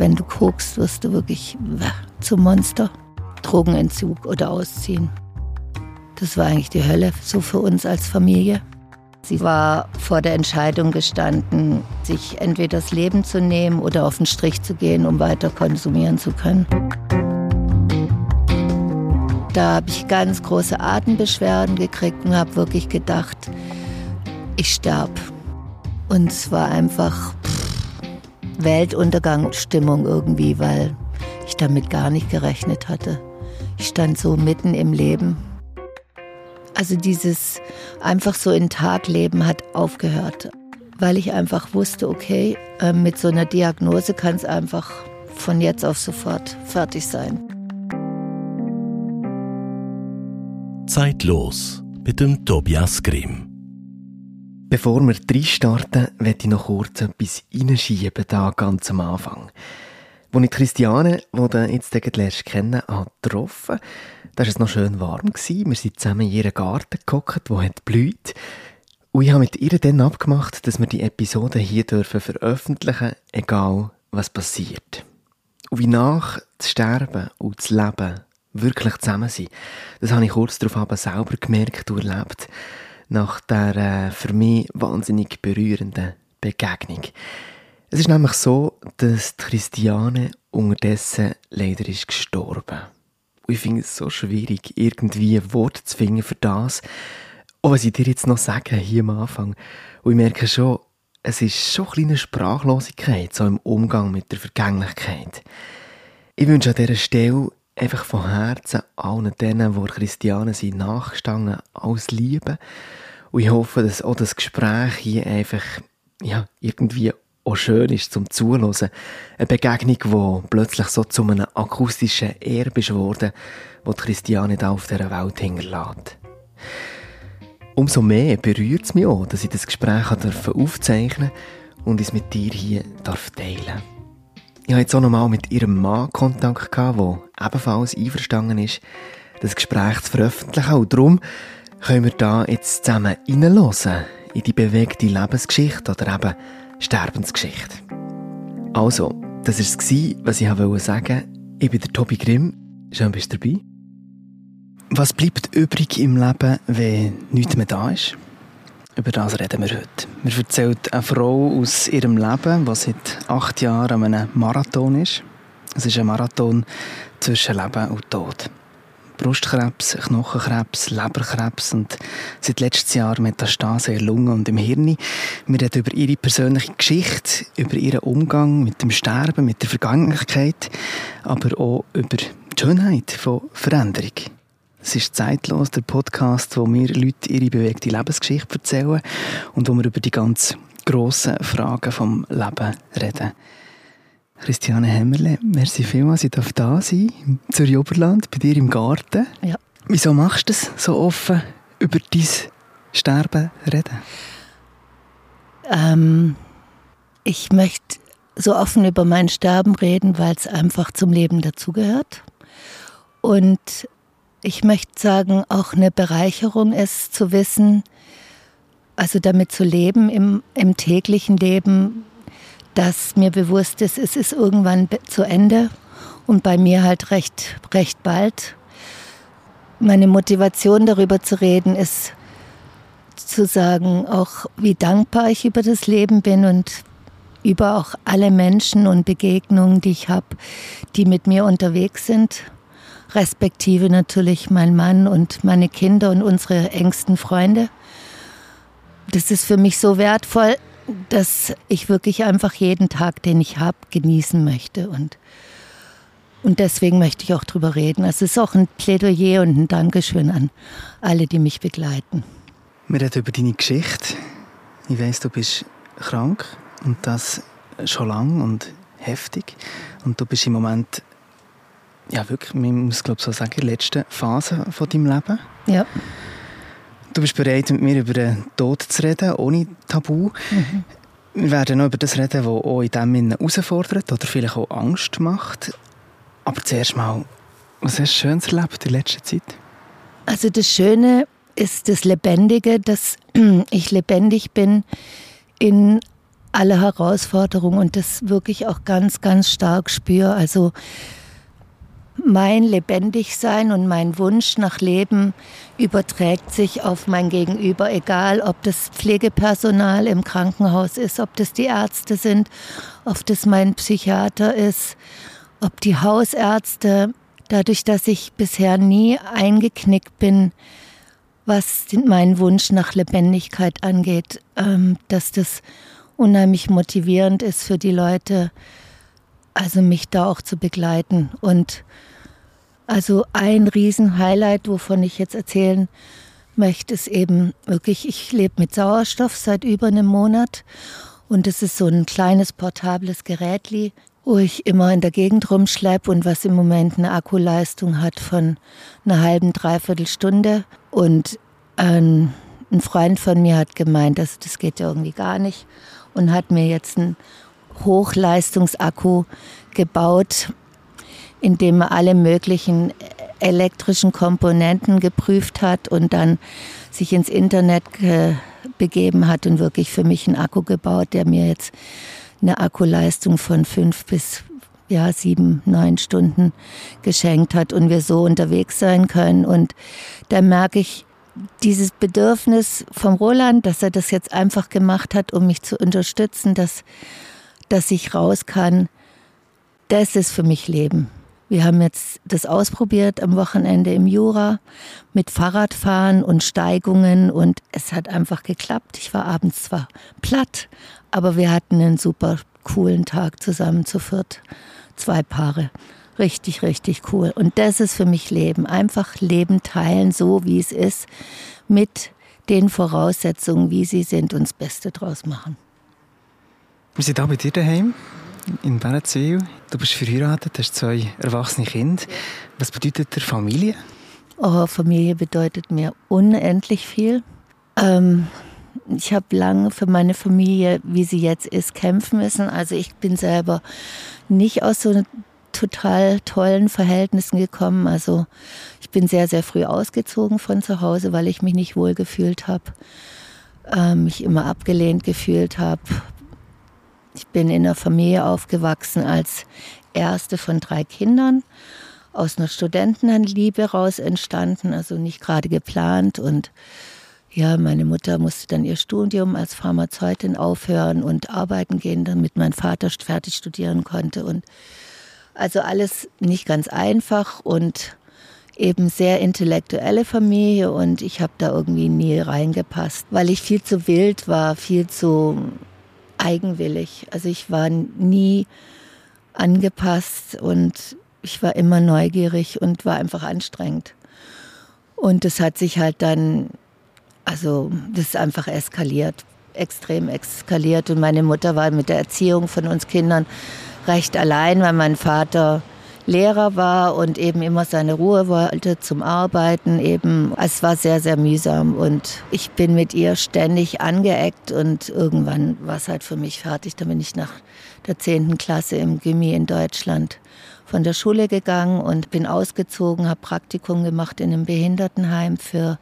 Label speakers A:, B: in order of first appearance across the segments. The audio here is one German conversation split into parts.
A: wenn du guckst, wirst du wirklich zum Monster. Drogenentzug oder ausziehen. Das war eigentlich die Hölle, so für uns als Familie. Sie war vor der Entscheidung gestanden, sich entweder das Leben zu nehmen oder auf den Strich zu gehen, um weiter konsumieren zu können. Da habe ich ganz große Atembeschwerden gekriegt und habe wirklich gedacht, ich sterbe. Und es war einfach Weltuntergangsstimmung irgendwie, weil ich damit gar nicht gerechnet hatte. Ich stand so mitten im Leben. Also dieses einfach so in Tag leben hat aufgehört, weil ich einfach wusste, okay, äh, mit so einer Diagnose kann es einfach von jetzt auf sofort fertig sein.
B: Zeitlos mit dem Tobias Grimm.
C: Bevor wir drei starten, werde ich noch kurz etwas reinschieben, da ganz am Anfang. Als ich Christiane, die du jetzt lernst kennen, getroffen da war es noch schön warm. Wir sind zusammen in ihren Garten gekocht, der hat blüht. Und ich habe mit ihr dann abgemacht, dass wir die Episode hier dürfen veröffentlichen, egal was passiert. Und wie nach das Sterben und das Leben wirklich zusammen sind. Das habe ich kurz darauf selber gemerkt und erlebt, nach der äh, für mich wahnsinnig berührenden Begegnung. Es ist nämlich so, dass Christiane unterdessen leider ist gestorben. Und ich finde es so schwierig, irgendwie Worte zu finden für das. Und was ich dir jetzt noch sage, hier am Anfang. Und ich merke schon, es ist schon eine kleine Sprachlosigkeit, so im Umgang mit der Vergänglichkeit. Ich wünsche an dieser Stelle einfach von Herzen allen denen, die Christiane sind, nachgestanden, alles Liebe. Und ich hoffe, dass auch das Gespräch hier einfach, ja, irgendwie auch schön ist zum Zuhören. Eine Begegnung, die plötzlich so zu einem akustischen Erbe geworden wo Christiane da auf dieser Welt hinterlässt. Umso mehr berührt es mich auch, dass ich das Gespräch aufzeichnen darf und es mit dir hier teilen darf. Ich habe jetzt auch nochmal mit ihrem Mann Kontakt gehabt, der ebenfalls einverstanden ist, das Gespräch zu veröffentlichen. Und darum können wir da jetzt zusammen reinhören in die bewegte Lebensgeschichte oder eben Sterbensgeschichte. Also, das war es, was ich sagen wollte. Ich bin der Tobi Grimm. Schön, bist du dabei. Was bleibt übrig im Leben, wenn nichts mehr da ist? Über das reden wir heute. Mir erzählt eine Frau aus ihrem Leben, die seit acht Jahren an einem Marathon ist. Es ist ein Marathon zwischen Leben und Tod. Brustkrebs, Knochenkrebs, Leberkrebs und seit letztes Jahr Metastase in der Lunge und im Hirn. Wir reden über ihre persönliche Geschichte, über ihren Umgang mit dem Sterben, mit der Vergangenheit, aber auch über die Schönheit von Veränderung. Es ist zeitlos, der Podcast, wo mir Leute ihre bewegte Lebensgeschichte erzählen und wo wir über die ganz grossen Fragen vom Leben reden. Christiane Hemmerle, merci vielmals, ich darf da sein, zur Oberland, bei dir im Garten.
A: Ja.
C: Wieso machst du das so offen, über dein Sterben reden?
A: Ähm, ich möchte so offen über mein Sterben reden, weil es einfach zum Leben dazugehört. Und ich möchte sagen, auch eine Bereicherung ist zu wissen, also damit zu leben im, im täglichen Leben, dass mir bewusst ist, es ist irgendwann zu Ende und bei mir halt recht, recht bald. Meine Motivation darüber zu reden ist zu sagen, auch wie dankbar ich über das Leben bin und über auch alle Menschen und Begegnungen, die ich habe, die mit mir unterwegs sind respektive natürlich mein Mann und meine Kinder und unsere engsten Freunde. Das ist für mich so wertvoll, dass ich wirklich einfach jeden Tag, den ich habe, genießen möchte. Und, und deswegen möchte ich auch drüber reden. Es ist auch ein Plädoyer und ein Dankeschön an alle, die mich begleiten.
C: Wir reden über deine Geschichte. Ich weiß, du bist krank und das schon lang und heftig. Und du bist im Moment ja, wirklich, man muss glaube so sagen, die letzte Phase von deinem Leben.
A: Ja.
C: Du bist bereit, mit mir über den Tod zu reden, ohne Tabu. Mhm. Wir werden noch über das reden, was auch in dem Sinne herausfordert oder vielleicht auch Angst macht. Aber zuerst mal, was hast du Schönes erlebt in letzter Zeit?
A: Also das Schöne ist das Lebendige, dass ich lebendig bin in alle Herausforderungen und das wirklich auch ganz, ganz stark spüre. Also mein Lebendigsein und mein Wunsch nach Leben überträgt sich auf mein Gegenüber, egal ob das Pflegepersonal im Krankenhaus ist, ob das die Ärzte sind, ob das mein Psychiater ist, ob die Hausärzte. Dadurch, dass ich bisher nie eingeknickt bin, was meinen Wunsch nach Lebendigkeit angeht, ähm, dass das unheimlich motivierend ist für die Leute, also mich da auch zu begleiten. Und also ein Riesenhighlight, wovon ich jetzt erzählen möchte, ist eben wirklich, ich lebe mit Sauerstoff seit über einem Monat. Und es ist so ein kleines portables Gerätli, wo ich immer in der Gegend rumschleppe und was im Moment eine Akkuleistung hat von einer halben, dreiviertel Stunde. Und ein, ein Freund von mir hat gemeint, dass das geht ja irgendwie gar nicht und hat mir jetzt einen Hochleistungsakku gebaut, in dem er alle möglichen elektrischen Komponenten geprüft hat und dann sich ins Internet begeben hat und wirklich für mich einen Akku gebaut, der mir jetzt eine Akkuleistung von fünf bis ja, sieben, neun Stunden geschenkt hat und wir so unterwegs sein können. Und da merke ich dieses Bedürfnis vom Roland, dass er das jetzt einfach gemacht hat, um mich zu unterstützen, dass, dass ich raus kann, das ist für mich Leben. Wir haben jetzt das ausprobiert am Wochenende im Jura mit Fahrradfahren und Steigungen und es hat einfach geklappt. Ich war abends zwar platt, aber wir hatten einen super coolen Tag zusammen zu viert. Zwei Paare. Richtig, richtig cool. Und das ist für mich Leben. Einfach Leben teilen, so wie es ist, mit den Voraussetzungen, wie sie sind, und das Beste draus machen.
C: Wir sind hier bei dir daheim in Bernzwil. Du bist verheiratet, hast zwei erwachsene Kinder. Was bedeutet der Familie?
A: Oh, Familie bedeutet mir unendlich viel. Ähm, ich habe lange für meine Familie, wie sie jetzt ist, kämpfen müssen. Also ich bin selber nicht aus so total tollen Verhältnissen gekommen. Also ich bin sehr, sehr früh ausgezogen von zu Hause, weil ich mich nicht wohl gefühlt habe, äh, mich immer abgelehnt gefühlt habe, ich bin in einer Familie aufgewachsen als erste von drei Kindern, aus einer Studentenliebe raus entstanden, also nicht gerade geplant. Und ja, meine Mutter musste dann ihr Studium als Pharmazeutin aufhören und arbeiten gehen, damit mein Vater fertig studieren konnte. Und also alles nicht ganz einfach und eben sehr intellektuelle Familie und ich habe da irgendwie nie reingepasst, weil ich viel zu wild war, viel zu eigenwillig. Also ich war nie angepasst und ich war immer neugierig und war einfach anstrengend. Und das hat sich halt dann, also das ist einfach eskaliert, extrem eskaliert. Und meine Mutter war mit der Erziehung von uns Kindern recht allein, weil mein Vater Lehrer war und eben immer seine Ruhe wollte zum Arbeiten eben. Es war sehr, sehr mühsam und ich bin mit ihr ständig angeeckt und irgendwann war es halt für mich fertig. Da bin ich nach der 10. Klasse im Gimmi in Deutschland von der Schule gegangen und bin ausgezogen, habe Praktikum gemacht in einem Behindertenheim für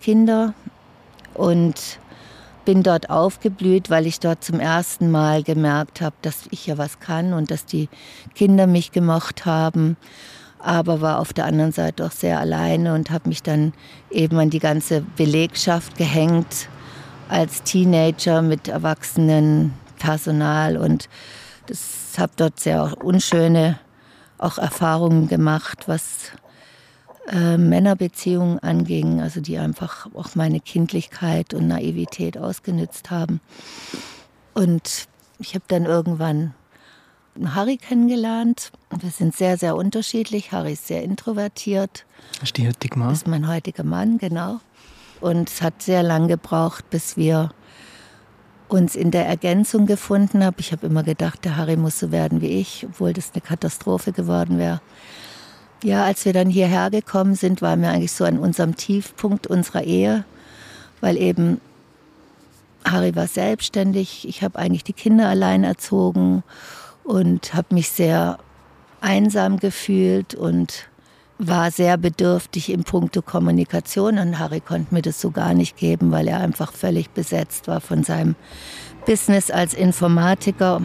A: Kinder und bin dort aufgeblüht, weil ich dort zum ersten Mal gemerkt habe, dass ich ja was kann und dass die Kinder mich gemocht haben. Aber war auf der anderen Seite auch sehr alleine und habe mich dann eben an die ganze Belegschaft gehängt als Teenager mit erwachsenen Personal und das habe dort sehr unschöne auch Erfahrungen gemacht, was äh, Männerbeziehungen anging, also die einfach auch meine Kindlichkeit und Naivität ausgenützt haben. Und ich habe dann irgendwann Harry kennengelernt. Wir sind sehr, sehr unterschiedlich. Harry ist sehr introvertiert.
C: Das ist die heutige Mann?
A: Das ist mein heutiger Mann, genau. Und es hat sehr lang gebraucht, bis wir uns in der Ergänzung gefunden haben. Ich habe immer gedacht, der Harry muss so werden wie ich, obwohl das eine Katastrophe geworden wäre. Ja, als wir dann hierher gekommen sind, waren wir eigentlich so an unserem Tiefpunkt unserer Ehe, weil eben Harry war selbstständig, ich habe eigentlich die Kinder allein erzogen und habe mich sehr einsam gefühlt und war sehr bedürftig in puncto Kommunikation und Harry konnte mir das so gar nicht geben, weil er einfach völlig besetzt war von seinem Business als Informatiker.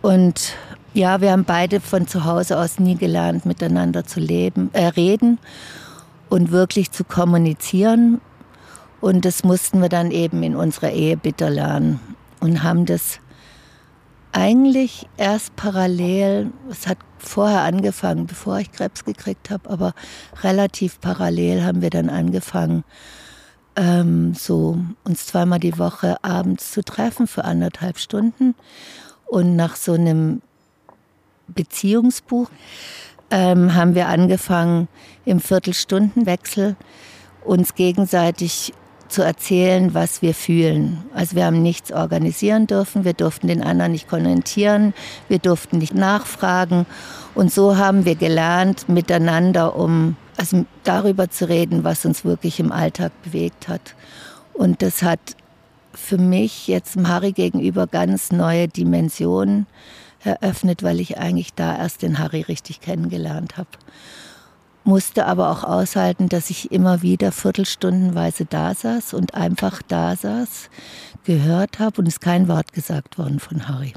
A: Und ja, wir haben beide von zu Hause aus nie gelernt, miteinander zu leben, äh, reden und wirklich zu kommunizieren. Und das mussten wir dann eben in unserer Ehe bitter lernen und haben das eigentlich erst parallel, es hat vorher angefangen, bevor ich Krebs gekriegt habe, aber relativ parallel haben wir dann angefangen, ähm, so uns zweimal die Woche abends zu treffen für anderthalb Stunden. Und nach so einem Beziehungsbuch ähm, haben wir angefangen, im Viertelstundenwechsel uns gegenseitig zu erzählen, was wir fühlen. Also wir haben nichts organisieren dürfen, wir durften den anderen nicht kommentieren, wir durften nicht nachfragen. Und so haben wir gelernt, miteinander, um also darüber zu reden, was uns wirklich im Alltag bewegt hat. Und das hat für mich jetzt Harry gegenüber ganz neue Dimensionen eröffnet, weil ich eigentlich da erst den Harry richtig kennengelernt habe musste aber auch aushalten, dass ich immer wieder viertelstundenweise da saß und einfach da saß, gehört habe und es kein Wort gesagt worden von Harry.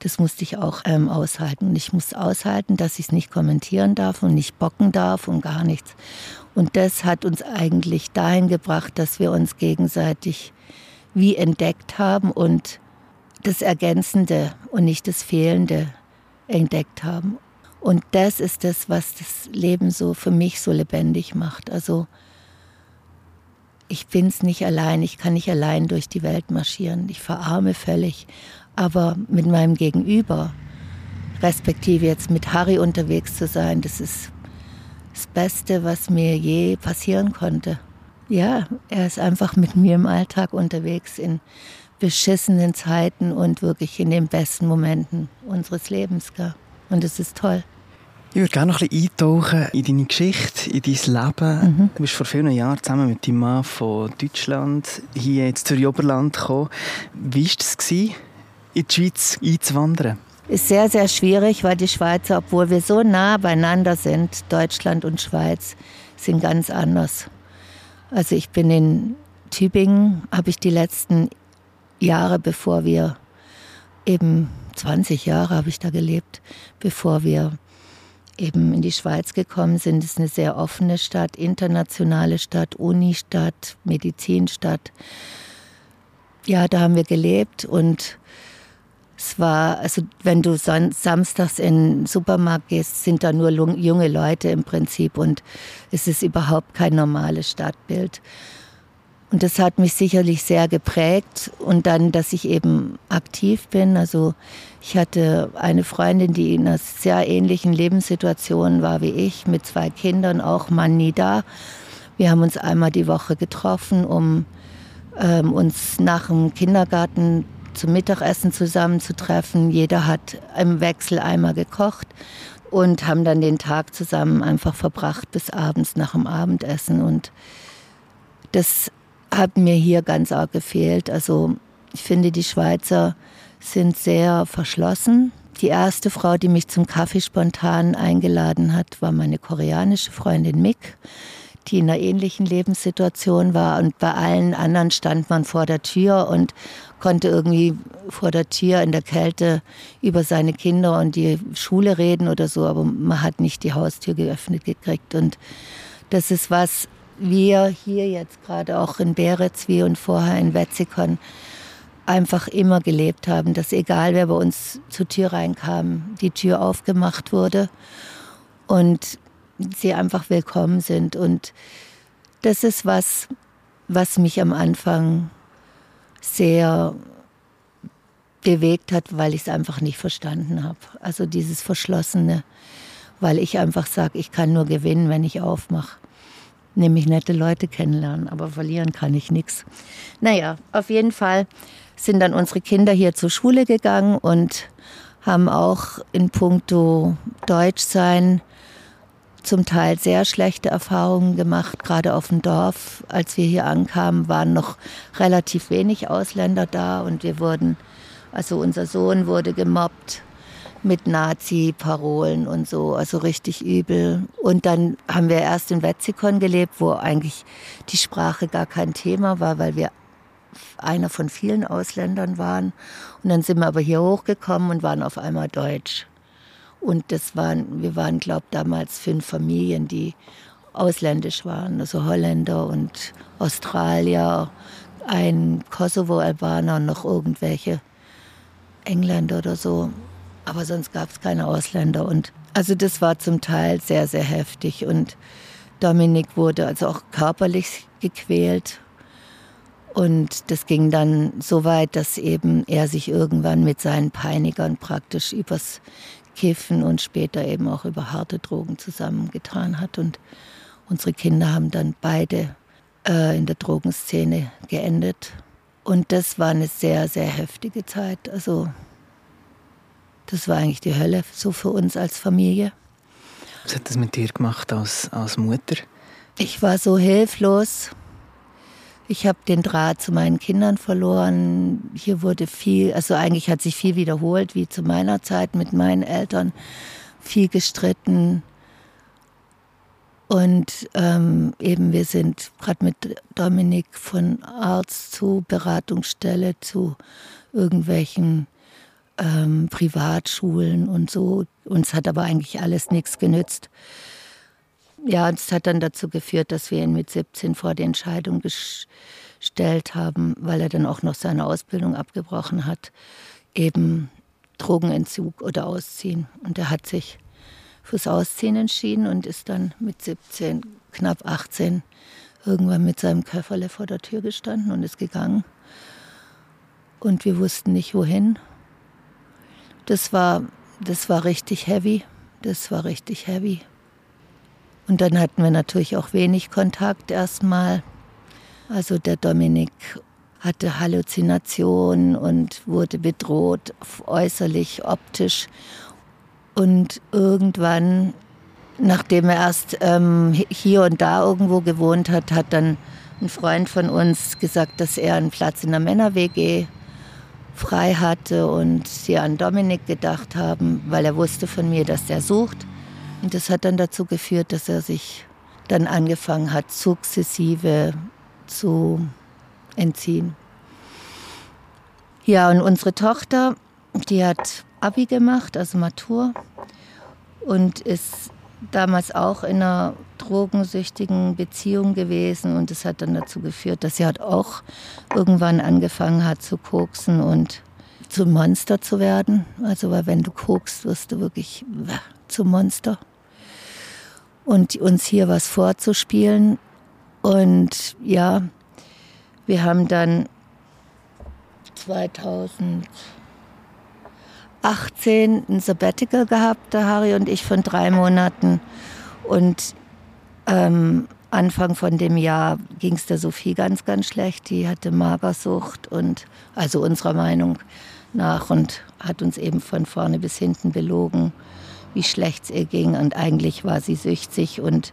A: Das musste ich auch ähm, aushalten. Und ich musste aushalten, dass ich es nicht kommentieren darf und nicht bocken darf und gar nichts. Und das hat uns eigentlich dahin gebracht, dass wir uns gegenseitig wie entdeckt haben und das Ergänzende und nicht das Fehlende entdeckt haben. Und das ist das, was das Leben so für mich so lebendig macht. Also ich bin es nicht allein, ich kann nicht allein durch die Welt marschieren. Ich verarme völlig. Aber mit meinem Gegenüber, respektive jetzt mit Harry unterwegs zu sein, das ist das Beste, was mir je passieren konnte. Ja, er ist einfach mit mir im Alltag unterwegs in beschissenen Zeiten und wirklich in den besten Momenten unseres Lebens. Gell? Und es ist toll.
D: Ich würde gerne noch ein bisschen eintauchen in deine Geschichte, in dein Leben. Mhm. Du bist vor vielen Jahren zusammen mit deinem Mann von Deutschland hier ins Zürich Oberland gekommen. Wie war es, in die Schweiz einzuwandern?
A: Ist sehr, sehr schwierig, weil die Schweizer, obwohl wir so nah beieinander sind, Deutschland und Schweiz, sind ganz anders. Also ich bin in Tübingen, habe ich die letzten Jahre, bevor wir eben 20 Jahre habe ich da gelebt, bevor wir eben in die Schweiz gekommen sind. Es ist eine sehr offene Stadt, internationale Stadt, Unistadt, Medizinstadt. Ja, da haben wir gelebt und es war, also wenn du samstags in den Supermarkt gehst, sind da nur junge Leute im Prinzip und es ist überhaupt kein normales Stadtbild. Und das hat mich sicherlich sehr geprägt. Und dann, dass ich eben aktiv bin. Also ich hatte eine Freundin, die in einer sehr ähnlichen Lebenssituation war wie ich, mit zwei Kindern, auch Mann nie da. Wir haben uns einmal die Woche getroffen, um ähm, uns nach dem Kindergarten zum Mittagessen zusammenzutreffen. Jeder hat im Wechsel einmal gekocht und haben dann den Tag zusammen einfach verbracht bis abends nach dem Abendessen. Und das hat mir hier ganz arg gefehlt. Also ich finde, die Schweizer sind sehr verschlossen. Die erste Frau, die mich zum Kaffee spontan eingeladen hat, war meine koreanische Freundin Mick, die in einer ähnlichen Lebenssituation war. Und bei allen anderen stand man vor der Tür und konnte irgendwie vor der Tür in der Kälte über seine Kinder und die Schule reden oder so, aber man hat nicht die Haustür geöffnet gekriegt. Und das ist was, wir hier jetzt gerade auch in Beretz wie und vorher in Wetzikon einfach immer gelebt haben, dass egal wer bei uns zur Tür reinkam, die Tür aufgemacht wurde und sie einfach willkommen sind. Und das ist was, was mich am Anfang sehr bewegt hat, weil ich es einfach nicht verstanden habe. Also dieses Verschlossene, weil ich einfach sage, ich kann nur gewinnen, wenn ich aufmache nämlich nette Leute kennenlernen, aber verlieren kann ich nichts. Naja, auf jeden Fall sind dann unsere Kinder hier zur Schule gegangen und haben auch in puncto Deutschsein zum Teil sehr schlechte Erfahrungen gemacht, gerade auf dem Dorf. Als wir hier ankamen, waren noch relativ wenig Ausländer da und wir wurden, also unser Sohn wurde gemobbt mit Nazi-Parolen und so, also richtig übel. Und dann haben wir erst in Wetzikon gelebt, wo eigentlich die Sprache gar kein Thema war, weil wir einer von vielen Ausländern waren. Und dann sind wir aber hier hochgekommen und waren auf einmal Deutsch. Und das waren, wir waren, glaube ich, damals fünf Familien, die ausländisch waren, also Holländer und Australier, ein Kosovo-Albaner und noch irgendwelche Engländer oder so. Aber sonst gab es keine Ausländer. Und also das war zum Teil sehr, sehr heftig. Und Dominik wurde also auch körperlich gequält. Und das ging dann so weit, dass eben er sich irgendwann mit seinen Peinigern praktisch übers Kiffen und später eben auch über harte Drogen zusammengetan hat. Und unsere Kinder haben dann beide äh, in der Drogenszene geendet. Und das war eine sehr, sehr heftige Zeit. Also das war eigentlich die Hölle so für uns als Familie.
D: Was hat das mit dir gemacht als, als Mutter?
A: Ich war so hilflos. Ich habe den Draht zu meinen Kindern verloren. Hier wurde viel, also eigentlich hat sich viel wiederholt, wie zu meiner Zeit mit meinen Eltern. Viel gestritten. Und ähm, eben wir sind gerade mit Dominik von Arzt zu Beratungsstelle zu irgendwelchen ähm, Privatschulen und so. Uns hat aber eigentlich alles nichts genützt. Ja, es hat dann dazu geführt, dass wir ihn mit 17 vor die Entscheidung gestellt haben, weil er dann auch noch seine Ausbildung abgebrochen hat, eben Drogenentzug oder Ausziehen. Und er hat sich fürs Ausziehen entschieden und ist dann mit 17, knapp 18, irgendwann mit seinem Köfferle vor der Tür gestanden und ist gegangen. Und wir wussten nicht wohin. Das war, das war richtig heavy. Das war richtig heavy. Und dann hatten wir natürlich auch wenig Kontakt erstmal. Also der Dominik hatte Halluzinationen und wurde bedroht, äußerlich, optisch. Und irgendwann, nachdem er erst ähm, hier und da irgendwo gewohnt hat, hat dann ein Freund von uns gesagt, dass er einen Platz in der Männer-WG frei hatte und sie an Dominik gedacht haben, weil er wusste von mir, dass der sucht. Und das hat dann dazu geführt, dass er sich dann angefangen hat, sukzessive zu entziehen. Ja, und unsere Tochter, die hat Abi gemacht, also Matur, und ist damals auch in einer drogensüchtigen Beziehung gewesen und das hat dann dazu geführt, dass sie halt auch irgendwann angefangen hat zu koksen und zum Monster zu werden. Also weil wenn du kokst, wirst du wirklich zum Monster. Und uns hier was vorzuspielen. Und ja, wir haben dann 2018 ein Sabbatical gehabt, der Harry und ich, von drei Monaten. Und ähm, Anfang von dem Jahr ging es der Sophie ganz, ganz schlecht. Die hatte Magersucht und also unserer Meinung nach und hat uns eben von vorne bis hinten belogen, wie schlecht es ihr ging. Und eigentlich war sie süchtig und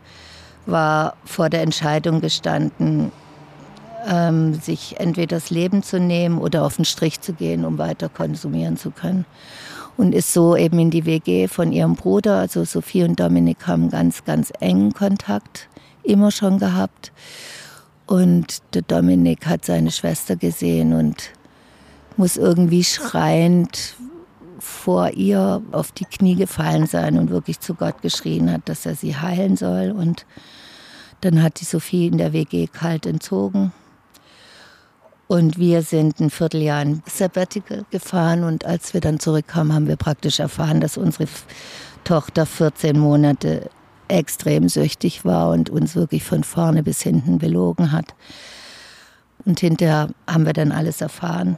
A: war vor der Entscheidung gestanden, ähm, sich entweder das Leben zu nehmen oder auf den Strich zu gehen, um weiter konsumieren zu können. Und ist so eben in die WG von ihrem Bruder, also Sophie und Dominik haben ganz, ganz engen Kontakt immer schon gehabt. Und der Dominik hat seine Schwester gesehen und muss irgendwie schreiend vor ihr auf die Knie gefallen sein und wirklich zu Gott geschrien hat, dass er sie heilen soll. Und dann hat die Sophie in der WG kalt entzogen. Und wir sind ein Vierteljahr in Sabbatical gefahren und als wir dann zurückkamen, haben wir praktisch erfahren, dass unsere Tochter 14 Monate extrem süchtig war und uns wirklich von vorne bis hinten belogen hat. Und hinterher haben wir dann alles erfahren.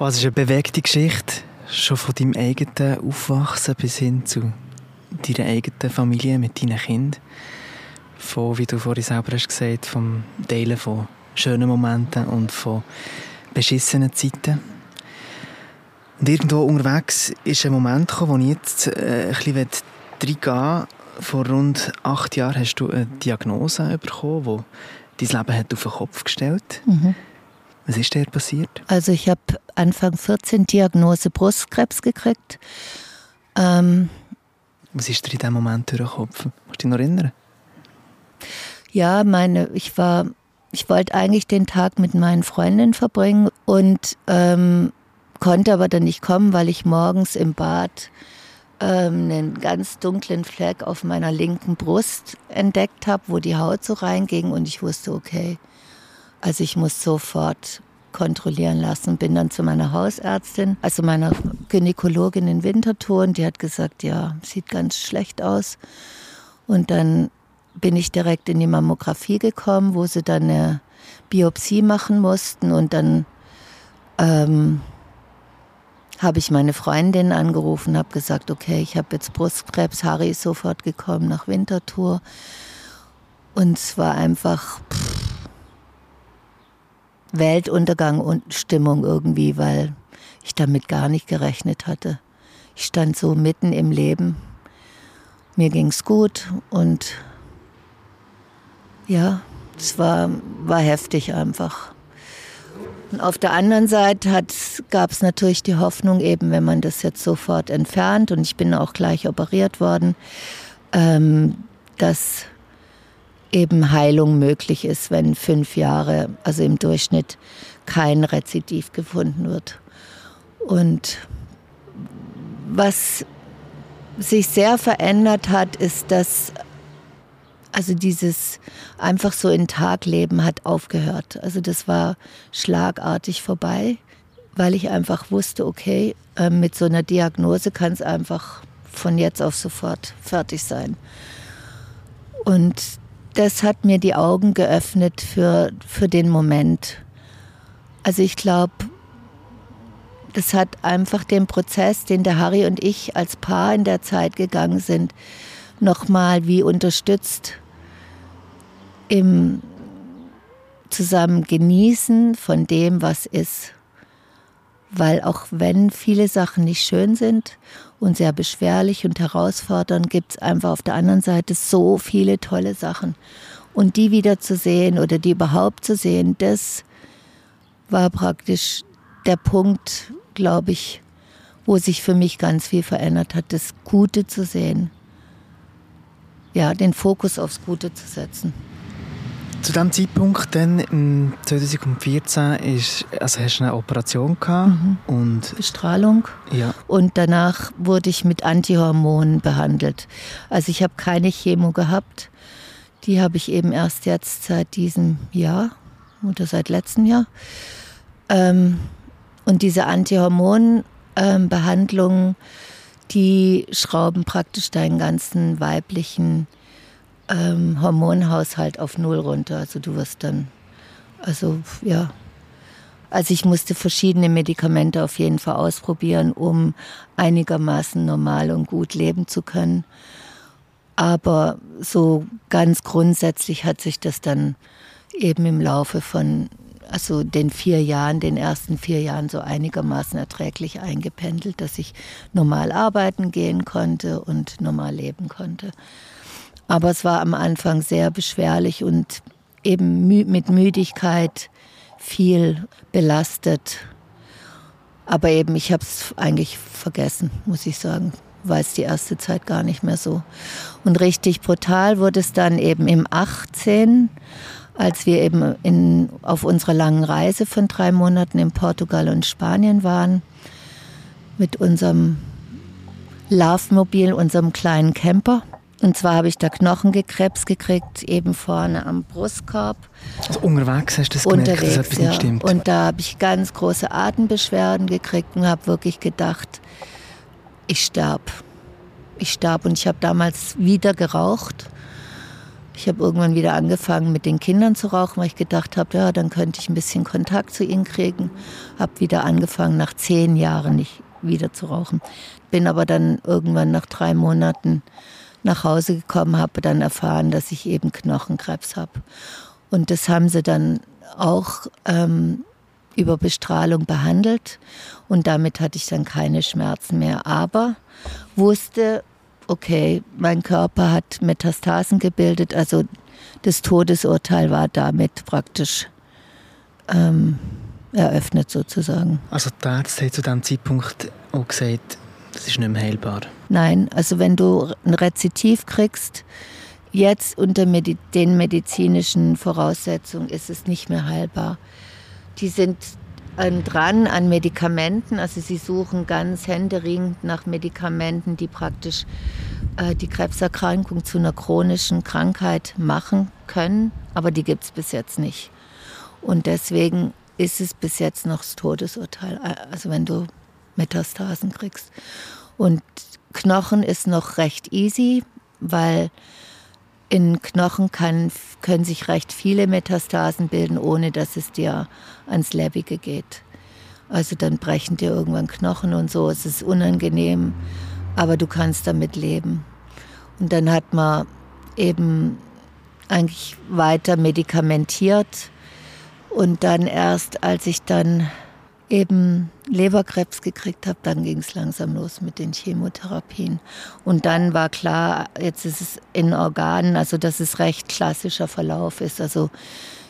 D: Oh, das ist eine bewegte Geschichte, schon von deinem eigenen Aufwachsen bis hin zu deiner eigenen Familie mit deinen Kindern. Von, wie du vorhin selber hast gesagt, vom Teilen von schönen Momenten und von beschissenen Zeiten. Und irgendwo unterwegs ist ein Moment gekommen, wo ich jetzt äh, ein bisschen Vor rund acht Jahren hast du eine Diagnose bekommen, die dein Leben hat auf den Kopf gestellt mhm. Was ist dir passiert?
A: Also ich habe Anfang 14 Diagnose Brustkrebs gekriegt. Ähm,
D: Was ist dir in dem Moment durch den Kopf? Kannst du dich noch erinnern?
A: Ja, meine, ich war, ich wollte eigentlich den Tag mit meinen Freundinnen verbringen und ähm, konnte aber dann nicht kommen, weil ich morgens im Bad ähm, einen ganz dunklen Fleck auf meiner linken Brust entdeckt habe, wo die Haut so reinging und ich wusste, okay, also ich muss sofort kontrollieren lassen. Bin dann zu meiner Hausärztin, also meiner Gynäkologin in Winterthur und die hat gesagt, ja, sieht ganz schlecht aus. Und dann bin ich direkt in die Mammographie gekommen, wo sie dann eine Biopsie machen mussten und dann ähm, habe ich meine Freundin angerufen, habe gesagt, okay, ich habe jetzt Brustkrebs. Harry ist sofort gekommen nach Winterthur. Und es war einfach pff, Weltuntergang und Stimmung irgendwie, weil ich damit gar nicht gerechnet hatte. Ich stand so mitten im Leben. Mir ging es gut und ja, es war, war heftig einfach. Und auf der anderen Seite gab es natürlich die Hoffnung, eben wenn man das jetzt sofort entfernt, und ich bin auch gleich operiert worden, ähm, dass eben Heilung möglich ist, wenn fünf Jahre, also im Durchschnitt, kein Rezidiv gefunden wird. Und was sich sehr verändert hat, ist, dass also dieses einfach so in Tag leben hat aufgehört. Also das war schlagartig vorbei, weil ich einfach wusste, okay, ähm, mit so einer Diagnose kann es einfach von jetzt auf sofort fertig sein. Und das hat mir die Augen geöffnet für, für den Moment. Also ich glaube, das hat einfach den Prozess, den der Harry und ich als Paar in der Zeit gegangen sind, nochmal wie unterstützt im zusammen genießen von dem, was ist. Weil auch wenn viele Sachen nicht schön sind und sehr beschwerlich und herausfordernd, gibt es einfach auf der anderen Seite so viele tolle Sachen. Und die wieder zu sehen oder die überhaupt zu sehen, das war praktisch der Punkt, glaube ich, wo sich für mich ganz viel verändert hat, das Gute zu sehen. Ja, den Fokus aufs Gute zu setzen.
D: Zu diesem Zeitpunkt, dann, 2014, ist, also hast du eine Operation gehabt mhm. und
A: Bestrahlung.
D: Ja.
A: Und danach wurde ich mit Antihormonen behandelt. Also ich habe keine Chemo gehabt. Die habe ich eben erst jetzt seit diesem Jahr oder seit letztem Jahr. Ähm, und diese Antihormonbehandlungen, ähm, die schrauben praktisch deinen ganzen weiblichen ähm, Hormonhaushalt auf Null runter. Also du wirst dann, also ja. Also ich musste verschiedene Medikamente auf jeden Fall ausprobieren, um einigermaßen normal und gut leben zu können. Aber so ganz grundsätzlich hat sich das dann eben im Laufe von also den vier Jahren, den ersten vier Jahren so einigermaßen erträglich eingependelt, dass ich normal arbeiten gehen konnte und normal leben konnte. Aber es war am Anfang sehr beschwerlich und eben mit Müdigkeit viel belastet. Aber eben, ich habe es eigentlich vergessen, muss ich sagen. Weiß die erste Zeit gar nicht mehr so. Und richtig brutal wurde es dann eben im 18, als wir eben in, auf unserer langen Reise von drei Monaten in Portugal und Spanien waren, mit unserem Love-Mobil, unserem kleinen Camper. Und zwar habe ich da Knochenkrebs gekriegt, eben vorne am Brustkorb.
D: Also unterwegs hast du das
A: gemerkt, unterwegs,
D: dass etwas
A: ja.
D: nicht stimmt?
A: Und da habe ich ganz große Atembeschwerden gekriegt und habe wirklich gedacht, ich sterb. Ich starb und ich habe damals wieder geraucht. Ich habe irgendwann wieder angefangen mit den Kindern zu rauchen, weil ich gedacht habe, ja, dann könnte ich ein bisschen Kontakt zu ihnen kriegen. Habe wieder angefangen, nach zehn Jahren nicht wieder zu rauchen. Bin aber dann irgendwann nach drei Monaten nach Hause gekommen, habe dann erfahren, dass ich eben Knochenkrebs habe. Und das haben sie dann auch ähm, über Bestrahlung behandelt und damit hatte ich dann keine Schmerzen mehr. Aber wusste, okay, mein Körper hat Metastasen gebildet, also das Todesurteil war damit praktisch ähm, eröffnet sozusagen.
D: Also die Ärzte haben zu diesem Zeitpunkt auch gesagt, das ist nicht mehr heilbar?
A: Nein, also wenn du ein Rezitiv kriegst, jetzt unter Medi den medizinischen Voraussetzungen ist es nicht mehr heilbar. Die sind ähm, dran an Medikamenten, also sie suchen ganz händeringend nach Medikamenten, die praktisch äh, die Krebserkrankung zu einer chronischen Krankheit machen können, aber die gibt es bis jetzt nicht. Und deswegen ist es bis jetzt noch das Todesurteil, also wenn du Metastasen kriegst. Und Knochen ist noch recht easy, weil in Knochen kann, können sich recht viele Metastasen bilden, ohne dass es dir ans Leibige geht. Also dann brechen dir irgendwann Knochen und so. Es ist unangenehm, aber du kannst damit leben. Und dann hat man eben eigentlich weiter medikamentiert und dann erst, als ich dann eben Leberkrebs gekriegt habe, dann ging es langsam los mit den Chemotherapien. Und dann war klar, jetzt ist es in Organen, also dass es recht klassischer Verlauf ist. Also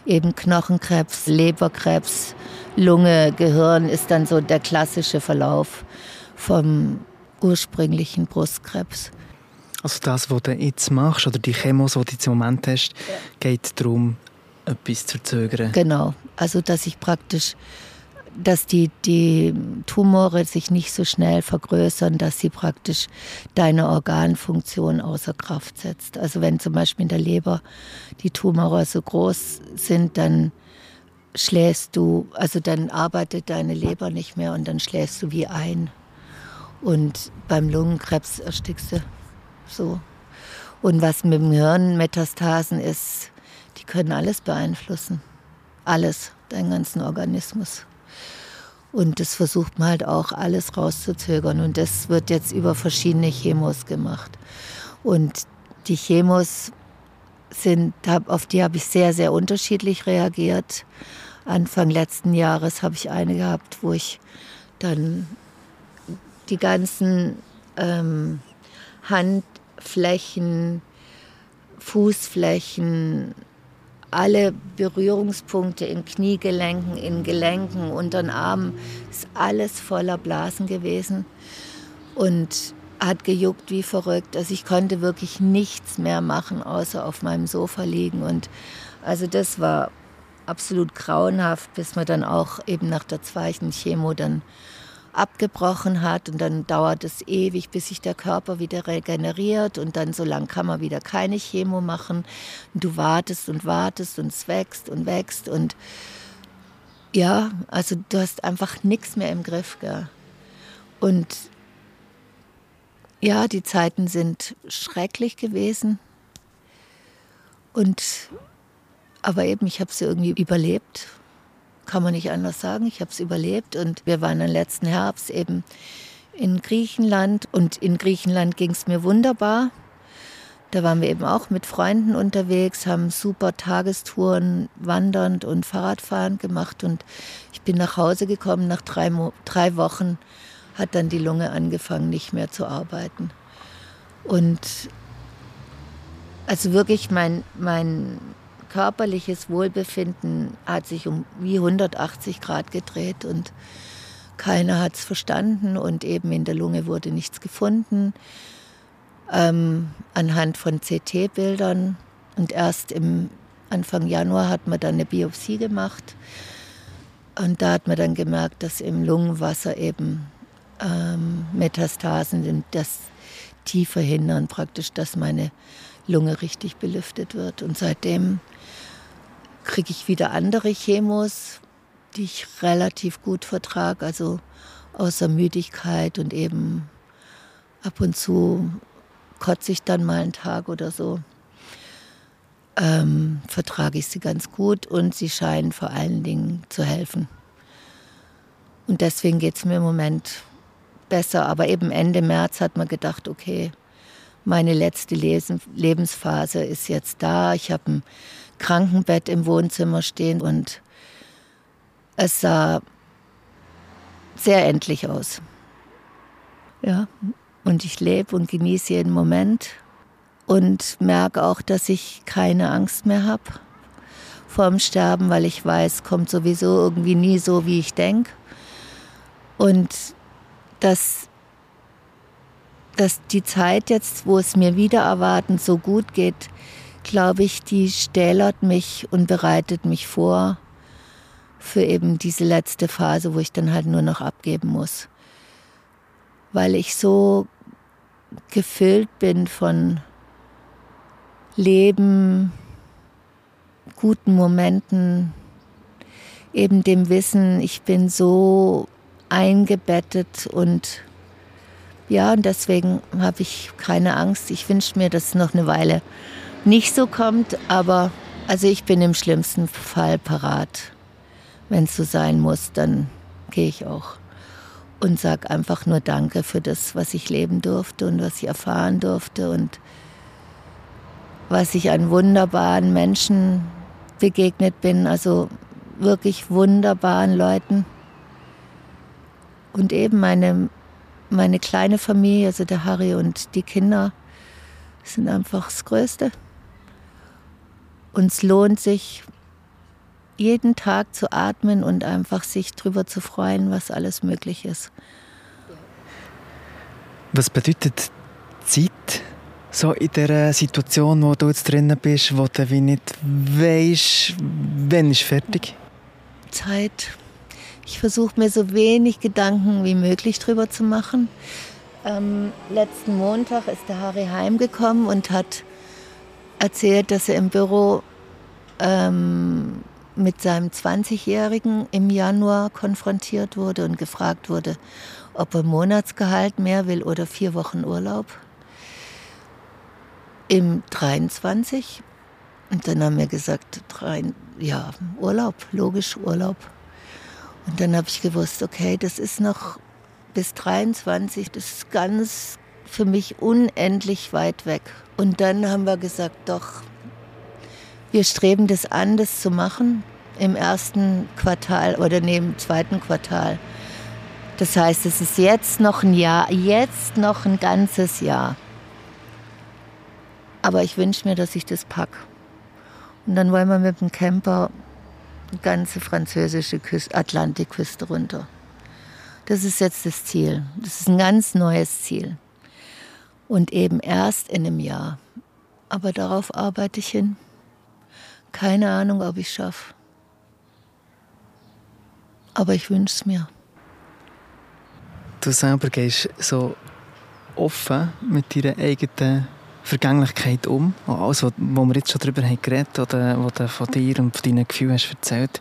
A: eben Knochenkrebs, Leberkrebs, Lunge, Gehirn ist dann so der klassische Verlauf vom ursprünglichen Brustkrebs.
D: Also das, was du jetzt machst, oder die Chemos, die du jetzt im Moment hast, ja. geht darum, etwas zu verzögern.
A: Genau, also dass ich praktisch, dass die, die Tumore sich nicht so schnell vergrößern, dass sie praktisch deine Organfunktion außer Kraft setzt. Also wenn zum Beispiel in der Leber die Tumore so groß sind, dann schläfst du, also dann arbeitet deine Leber nicht mehr und dann schläfst du wie ein. Und beim Lungenkrebs erstickst du so. Und was mit dem Hirn Metastasen ist, die können alles beeinflussen. Alles, deinen ganzen Organismus. Und das versucht man halt auch alles rauszuzögern. Und das wird jetzt über verschiedene Chemos gemacht. Und die Chemos sind, auf die habe ich sehr, sehr unterschiedlich reagiert. Anfang letzten Jahres habe ich eine gehabt, wo ich dann die ganzen ähm, Handflächen, Fußflächen, alle Berührungspunkte in Kniegelenken, in Gelenken, unter den Armen, ist alles voller Blasen gewesen und hat gejuckt wie verrückt. Also ich konnte wirklich nichts mehr machen, außer auf meinem Sofa liegen. Und also das war absolut grauenhaft, bis man dann auch eben nach der zweiten Chemo dann abgebrochen hat und dann dauert es ewig, bis sich der Körper wieder regeneriert und dann so lang kann man wieder keine Chemo machen. Und du wartest und wartest und es wächst und wächst und ja, also du hast einfach nichts mehr im Griff. Gell? Und ja, die Zeiten sind schrecklich gewesen. Und aber eben, ich habe sie irgendwie überlebt kann man nicht anders sagen. Ich habe es überlebt und wir waren dann letzten Herbst eben in Griechenland und in Griechenland ging es mir wunderbar. Da waren wir eben auch mit Freunden unterwegs, haben super Tagestouren wandernd und Fahrradfahrend gemacht und ich bin nach Hause gekommen. Nach drei, Mo drei Wochen hat dann die Lunge angefangen, nicht mehr zu arbeiten. Und also wirklich mein, mein körperliches Wohlbefinden hat sich um wie 180 Grad gedreht und keiner hat es verstanden und eben in der Lunge wurde nichts gefunden. Ähm, anhand von CT-Bildern und erst im Anfang Januar hat man dann eine Biopsie gemacht und da hat man dann gemerkt, dass im Lungenwasser eben ähm, Metastasen sind, das die verhindern praktisch, dass meine Lunge richtig belüftet wird. Und seitdem kriege ich wieder andere Chemos, die ich relativ gut vertrage, also außer Müdigkeit und eben ab und zu kotze ich dann mal einen Tag oder so. Ähm, vertrage ich sie ganz gut und sie scheinen vor allen Dingen zu helfen. Und deswegen geht es mir im Moment besser. Aber eben Ende März hat man gedacht, okay, meine letzte Lebensphase ist jetzt da. Ich habe ein Krankenbett im Wohnzimmer stehen und es sah sehr endlich aus. Ja, und ich lebe und genieße jeden Moment und merke auch, dass ich keine Angst mehr habe vorm Sterben, weil ich weiß, kommt sowieso irgendwie nie so, wie ich denke. Und dass, dass die Zeit jetzt, wo es mir wieder erwartend so gut geht, glaube ich, die stählert mich und bereitet mich vor für eben diese letzte Phase, wo ich dann halt nur noch abgeben muss. Weil ich so gefüllt bin von Leben, guten Momenten, eben dem Wissen, ich bin so eingebettet und ja, und deswegen habe ich keine Angst. Ich wünsche mir, dass es noch eine Weile nicht so kommt, aber also ich bin im schlimmsten Fall parat. Wenn es so sein muss, dann gehe ich auch und sage einfach nur Danke für das, was ich leben durfte und was ich erfahren durfte und was ich an wunderbaren Menschen begegnet bin, also wirklich wunderbaren Leuten. Und eben meine, meine kleine Familie, also der Harry und die Kinder, sind einfach das Größte. Und es lohnt sich, jeden Tag zu atmen und einfach sich darüber zu freuen, was alles möglich ist.
D: Was bedeutet Zeit so in der Situation, wo du jetzt drinnen bist, wo du wie nicht weißt, wann ist fertig?
A: Zeit. Ich versuche mir so wenig Gedanken wie möglich drüber zu machen. Ähm, letzten Montag ist der Harry heimgekommen und hat erzählt, dass er im Büro ähm, mit seinem 20-Jährigen im Januar konfrontiert wurde und gefragt wurde, ob er Monatsgehalt mehr will oder vier Wochen Urlaub. Im 23. Und dann haben wir gesagt, drei, ja, Urlaub, logisch Urlaub. Und dann habe ich gewusst, okay, das ist noch bis 23, das ist ganz für mich unendlich weit weg. Und dann haben wir gesagt, doch, wir streben das an, das zu machen im ersten Quartal oder neben dem zweiten Quartal. Das heißt, es ist jetzt noch ein Jahr, jetzt noch ein ganzes Jahr. Aber ich wünsche mir, dass ich das packe. Und dann wollen wir mit dem Camper die ganze französische Küste, Atlantikküste runter. Das ist jetzt das Ziel. Das ist ein ganz neues Ziel. Und eben erst in einem Jahr. Aber darauf arbeite ich hin. Keine Ahnung, ob ich es schaffe. Aber ich wünsche es mir.
D: Du selber gehst so offen mit deiner eigenen Vergänglichkeit um. Alles, was wir jetzt schon darüber haben geredet oder was du von dir und von deinen Gefühlen hast erzählt.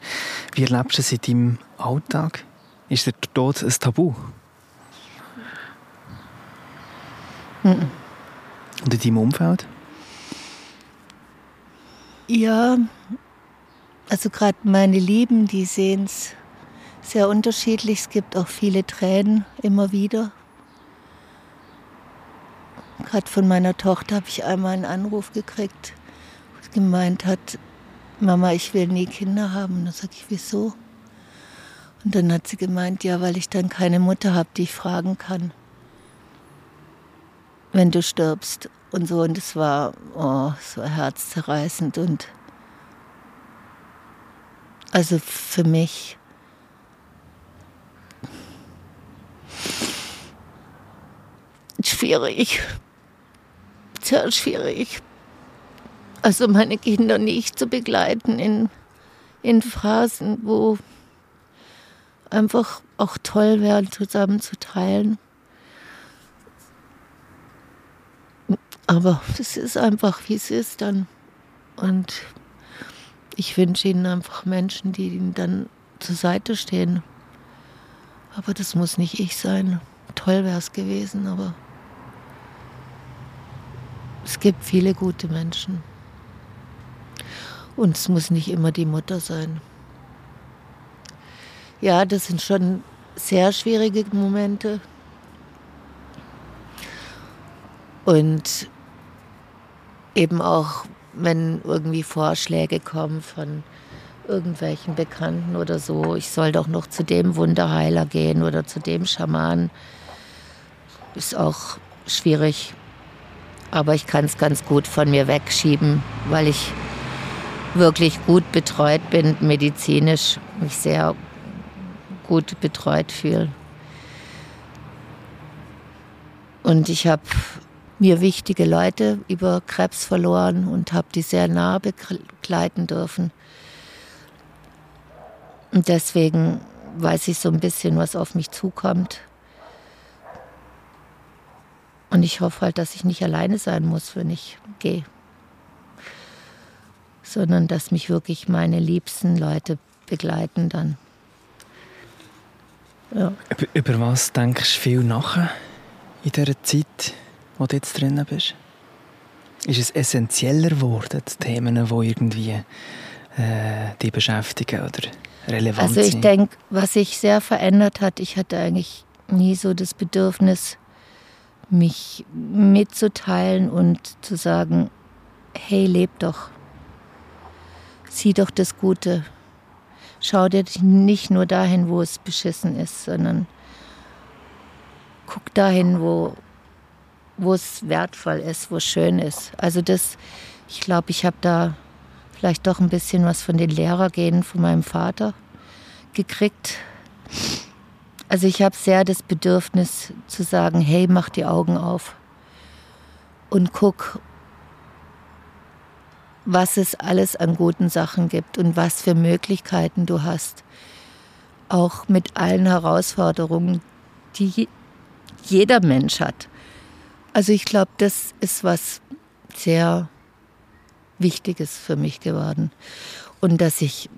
D: Wie erlebst du es in deinem Alltag? Ist der Tod ein Tabu?
A: Mhm.
D: Und in deinem Umfeld?
A: Ja, also gerade meine Lieben, die sehen es sehr unterschiedlich. Es gibt auch viele Tränen immer wieder. Gerade von meiner Tochter habe ich einmal einen Anruf gekriegt, die gemeint hat, Mama, ich will nie Kinder haben. Dann sage ich, wieso? Und dann hat sie gemeint, ja, weil ich dann keine Mutter habe, die ich fragen kann, wenn du stirbst und so. Und es war, oh, war herzzerreißend und also für mich schwierig, sehr schwierig. Also meine Kinder nicht zu begleiten in, in Phasen, wo einfach auch toll wäre, zusammen zu teilen. Aber es ist einfach, wie es ist dann. Und ich wünsche ihnen einfach Menschen, die ihnen dann zur Seite stehen. Aber das muss nicht ich sein. Toll wäre es gewesen, aber es gibt viele gute Menschen. Und es muss nicht immer die Mutter sein. Ja, das sind schon sehr schwierige Momente. Und eben auch, wenn irgendwie Vorschläge kommen von irgendwelchen Bekannten oder so, ich soll doch noch zu dem Wunderheiler gehen oder zu dem Schaman, ist auch schwierig. Aber ich kann es ganz gut von mir wegschieben, weil ich wirklich gut betreut bin, medizinisch mich sehr gut betreut fühle. Und ich habe mir wichtige Leute über Krebs verloren und habe die sehr nah begleiten dürfen. Und deswegen weiß ich so ein bisschen, was auf mich zukommt. Und ich hoffe halt, dass ich nicht alleine sein muss, wenn ich gehe. Sondern dass mich wirklich meine liebsten Leute begleiten dann.
D: Ja. Über, über was denkst du viel nachher in dieser Zeit, wo du jetzt drin bist? Ist es essentieller geworden, die Themen, die irgendwie äh, dich beschäftigen oder relevant
A: sind? Also ich denke, was sich sehr verändert hat, ich hatte eigentlich nie so das Bedürfnis, mich mitzuteilen und zu sagen, hey, leb doch. Sieh doch das Gute. Schau dir nicht nur dahin, wo es beschissen ist, sondern guck dahin, wo, wo es wertvoll ist, wo es schön ist. Also das, ich glaube, ich habe da vielleicht doch ein bisschen was von den Lehrergenen von meinem Vater gekriegt. Also ich habe sehr das Bedürfnis zu sagen, hey, mach die Augen auf und guck, was es alles an guten Sachen gibt und was für Möglichkeiten du hast. Auch mit allen Herausforderungen, die jeder Mensch hat. Also ich glaube, das ist was sehr Wichtiges für mich geworden. Und dass ich,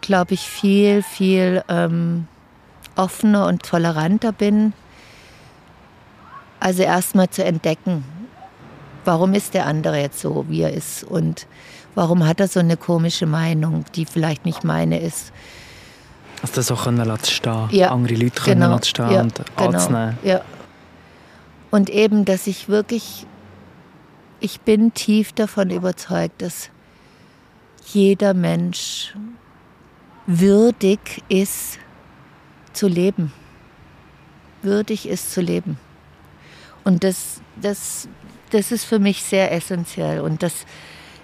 A: glaube ich, viel, viel ähm, offener und toleranter bin. Also erstmal zu entdecken, warum ist der andere jetzt so, wie er ist und warum hat er so eine komische Meinung, die vielleicht nicht meine ist.
D: Also das auch können stehen, ja, andere Leute können genau, stehen ja, und genau, anzunehmen.
A: Ja. Und eben, dass ich wirklich, ich bin tief davon überzeugt, dass jeder Mensch würdig ist, zu leben. Würdig ist zu leben. Und das, das, das ist für mich sehr essentiell. Und dass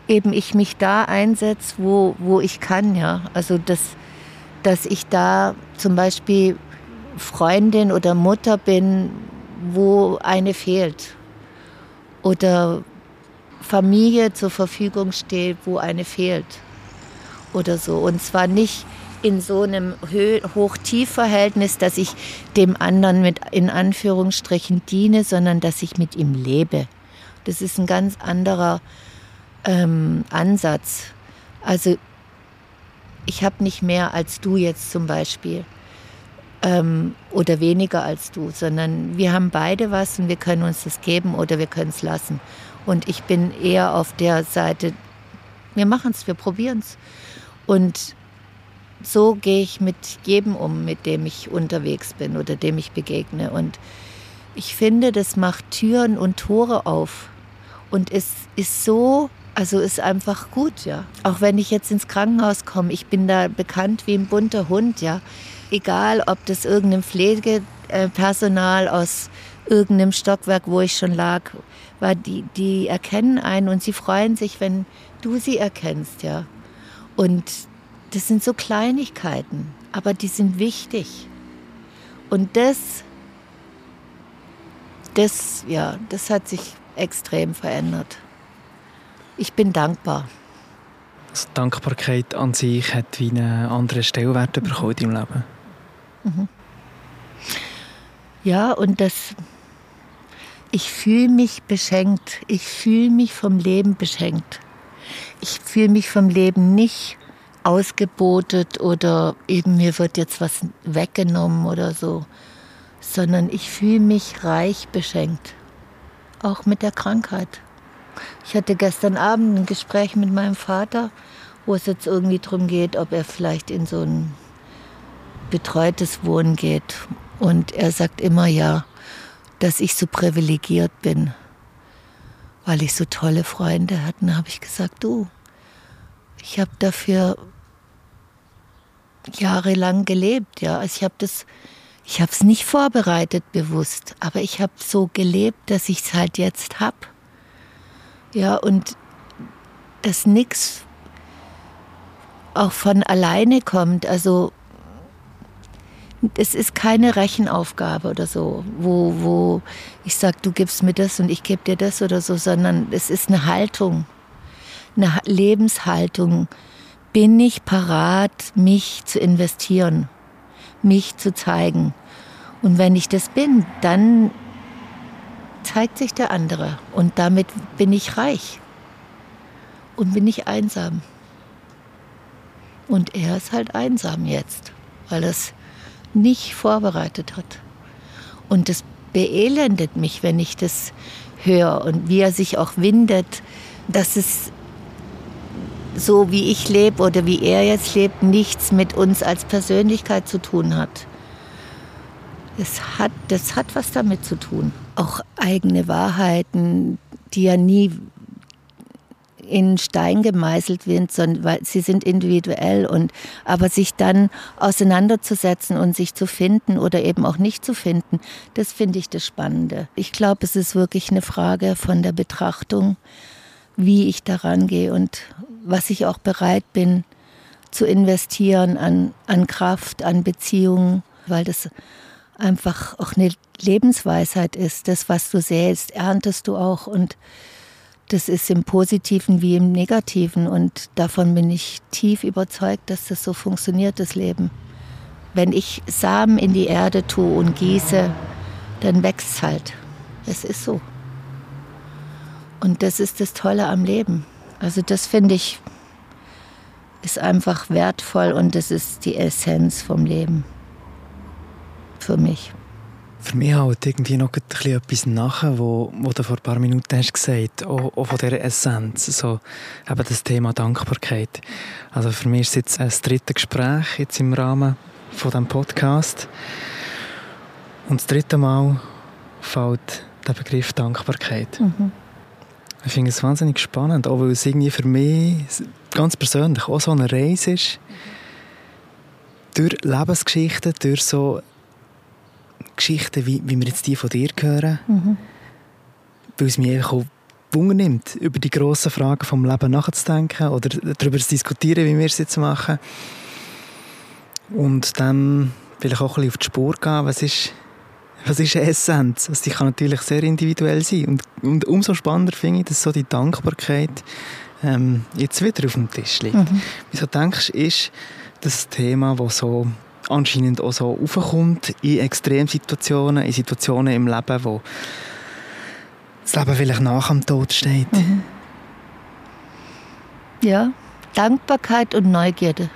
A: eben ich mich da einsetze, wo, wo ich kann, ja. Also dass, dass ich da zum Beispiel Freundin oder Mutter bin, wo eine fehlt. Oder Familie zur Verfügung steht, wo eine fehlt. Oder so. Und zwar nicht in so einem Hoch-Tief-Verhältnis, dass ich dem anderen mit in Anführungsstrichen diene, sondern dass ich mit ihm lebe. Das ist ein ganz anderer ähm, Ansatz. Also ich habe nicht mehr als du jetzt zum Beispiel ähm, oder weniger als du, sondern wir haben beide was und wir können uns das geben oder wir können es lassen. Und ich bin eher auf der Seite, wir machen es, wir probieren es. Und so gehe ich mit jedem um, mit dem ich unterwegs bin oder dem ich begegne. Und ich finde, das macht Türen und Tore auf. Und es ist so, also ist einfach gut, ja. Auch wenn ich jetzt ins Krankenhaus komme, ich bin da bekannt wie ein bunter Hund, ja. Egal, ob das irgendein Pflegepersonal aus irgendeinem Stockwerk, wo ich schon lag, war, die, die erkennen einen und sie freuen sich, wenn du sie erkennst, ja. Und das sind so Kleinigkeiten, aber die sind wichtig. Und das, das, ja, das hat sich extrem verändert. Ich bin dankbar.
D: Also Dankbarkeit an sich hat wie einen anderen Stellwert bekommen im Leben. Mhm.
A: Ja, und das, ich fühle mich beschenkt. Ich fühle mich vom Leben beschenkt. Ich fühle mich vom Leben nicht ausgebotet oder eben mir wird jetzt was weggenommen oder so, sondern ich fühle mich reich beschenkt, auch mit der Krankheit. Ich hatte gestern Abend ein Gespräch mit meinem Vater, wo es jetzt irgendwie darum geht, ob er vielleicht in so ein betreutes Wohnen geht. Und er sagt immer ja, dass ich so privilegiert bin, weil ich so tolle Freunde hatte. Da habe ich gesagt, du, ich habe dafür jahrelang gelebt. Ja, also ich habe das, ich habe es nicht vorbereitet bewusst, aber ich habe so gelebt, dass ich es halt jetzt habe. Ja, und dass nichts auch von alleine kommt. Also es ist keine Rechenaufgabe oder so, wo, wo ich sage, du gibst mir das und ich gebe dir das oder so, sondern es ist eine Haltung, eine Lebenshaltung. Bin ich parat, mich zu investieren, mich zu zeigen? Und wenn ich das bin, dann zeigt sich der andere und damit bin ich reich und bin ich einsam. Und er ist halt einsam jetzt, weil es nicht vorbereitet hat. Und das beelendet mich, wenn ich das höre und wie er sich auch windet, dass es so wie ich lebe oder wie er jetzt lebt, nichts mit uns als Persönlichkeit zu tun hat. Das hat, das hat was damit zu tun. Auch eigene Wahrheiten, die ja nie in Stein gemeißelt sind, sondern weil sie sind individuell und aber sich dann auseinanderzusetzen und sich zu finden oder eben auch nicht zu finden, das finde ich das Spannende. Ich glaube, es ist wirklich eine Frage von der Betrachtung, wie ich daran gehe und was ich auch bereit bin zu investieren an, an Kraft, an Beziehungen, weil das einfach auch eine Lebensweisheit ist. Das, was du säst, erntest du auch und das ist im Positiven wie im Negativen und davon bin ich tief überzeugt, dass das so funktioniert, das Leben. Wenn ich Samen in die Erde tue und gieße, dann wächst es halt. Es ist so. Und das ist das Tolle am Leben. Also das finde ich ist einfach wertvoll und das ist die Essenz vom Leben. Für mich.
D: Für mich halt irgendwie noch ein bisschen etwas nachher, wo, wo du vor ein paar Minuten hast gesagt, auch, auch von dieser Essenz, so eben das Thema Dankbarkeit. Also für mich ist es jetzt ein drittes Gespräch jetzt im Rahmen von diesem Podcast. Und das dritte Mal fällt der Begriff Dankbarkeit. Mhm. Ich finde es wahnsinnig spannend, auch weil es irgendwie für mich ganz persönlich auch so eine Reise ist. Durch Lebensgeschichten, durch so Geschichten, wie, wie wir jetzt die von dir hören. Mhm. Weil es mich auch Wunder nimmt, über die grossen Fragen vom Leben nachzudenken oder darüber zu diskutieren, wie wir es jetzt machen. Und dann vielleicht auch ein bisschen auf die Spur gehen, was ist, was ist eine Essenz? Also die kann natürlich sehr individuell sein. Und, und umso spannender finde ich, dass so die Dankbarkeit ähm, jetzt wieder auf dem Tisch liegt. Mhm. Wieso denkst du, ist das Thema, das so anscheinend auch so aufkommt in Extremsituationen, in Situationen im Leben, wo das Leben vielleicht nach dem Tod steht. Mhm.
A: Ja, Dankbarkeit und Neugierde.